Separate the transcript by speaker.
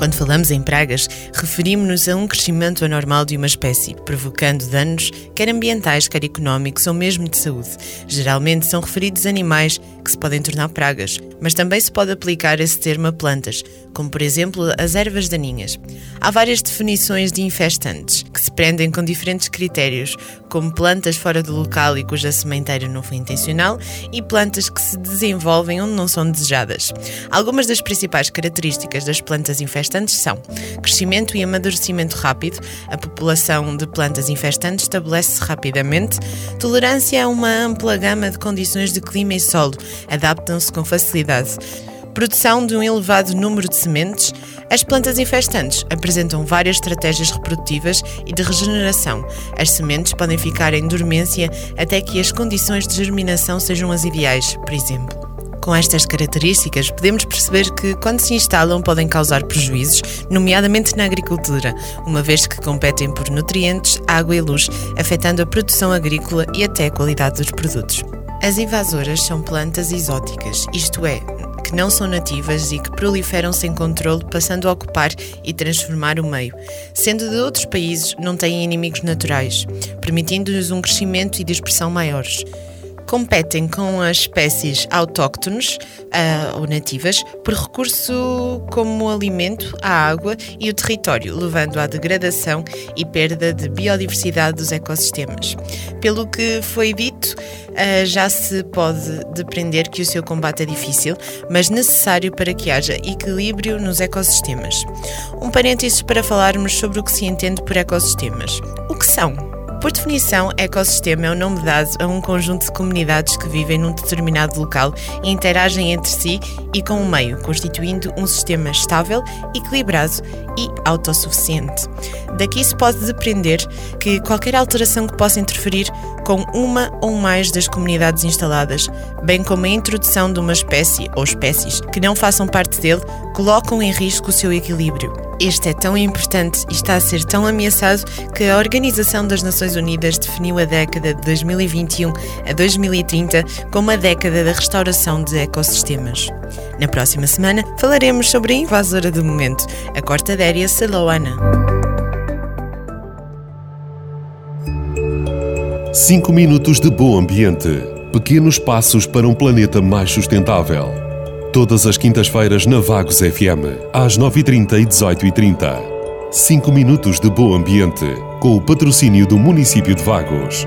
Speaker 1: Quando falamos em pragas, referimos-nos a um crescimento anormal de uma espécie, provocando danos, quer ambientais, quer económicos ou mesmo de saúde. Geralmente são referidos animais que se podem tornar pragas, mas também se pode aplicar esse termo a plantas, como por exemplo as ervas daninhas. Há várias definições de infestantes, que se prendem com diferentes critérios, como plantas fora do local e cuja sementeira não foi intencional, e plantas que se desenvolvem onde não são desejadas. Algumas das principais características das plantas infestantes infestantes são crescimento e amadurecimento rápido, a população de plantas infestantes estabelece-se rapidamente, tolerância a uma ampla gama de condições de clima e solo, adaptam-se com facilidade. Produção de um elevado número de sementes, as plantas infestantes apresentam várias estratégias reprodutivas e de regeneração. As sementes podem ficar em dormência até que as condições de germinação sejam as ideais, por exemplo. Com estas características, podemos perceber que, quando se instalam, podem causar prejuízos, nomeadamente na agricultura, uma vez que competem por nutrientes, água e luz, afetando a produção agrícola e até a qualidade dos produtos. As invasoras são plantas exóticas, isto é, que não são nativas e que proliferam sem controle, passando a ocupar e transformar o meio. Sendo de outros países, não têm inimigos naturais, permitindo-nos um crescimento e dispersão maiores competem com as espécies autóctones uh, ou nativas por recurso como alimento, a água e o território, levando à degradação e perda de biodiversidade dos ecossistemas. Pelo que foi dito, uh, já se pode depreender que o seu combate é difícil, mas necessário para que haja equilíbrio nos ecossistemas. Um parênteses para falarmos sobre o que se entende por ecossistemas. O que são? Por definição, ecossistema é o nome dado a um conjunto de comunidades que vivem num determinado local e interagem entre si e com o meio, constituindo um sistema estável, equilibrado e autossuficiente. Daqui se pode depreender que qualquer alteração que possa interferir com uma ou mais das comunidades instaladas, bem como a introdução de uma espécie ou espécies que não façam parte dele, colocam em risco o seu equilíbrio. Este é tão importante e está a ser tão ameaçado que a Organização das Nações Unidas definiu a década de 2021 a 2030 como a década da restauração de ecossistemas. Na próxima semana falaremos sobre a invasora do momento, a Cortadéria saloana.
Speaker 2: 5 minutos de bom ambiente. Pequenos passos para um planeta mais sustentável. Todas as quintas-feiras na Vagos FM, às 9h30 e 18h30. 5 minutos de bom ambiente, com o patrocínio do município de Vagos.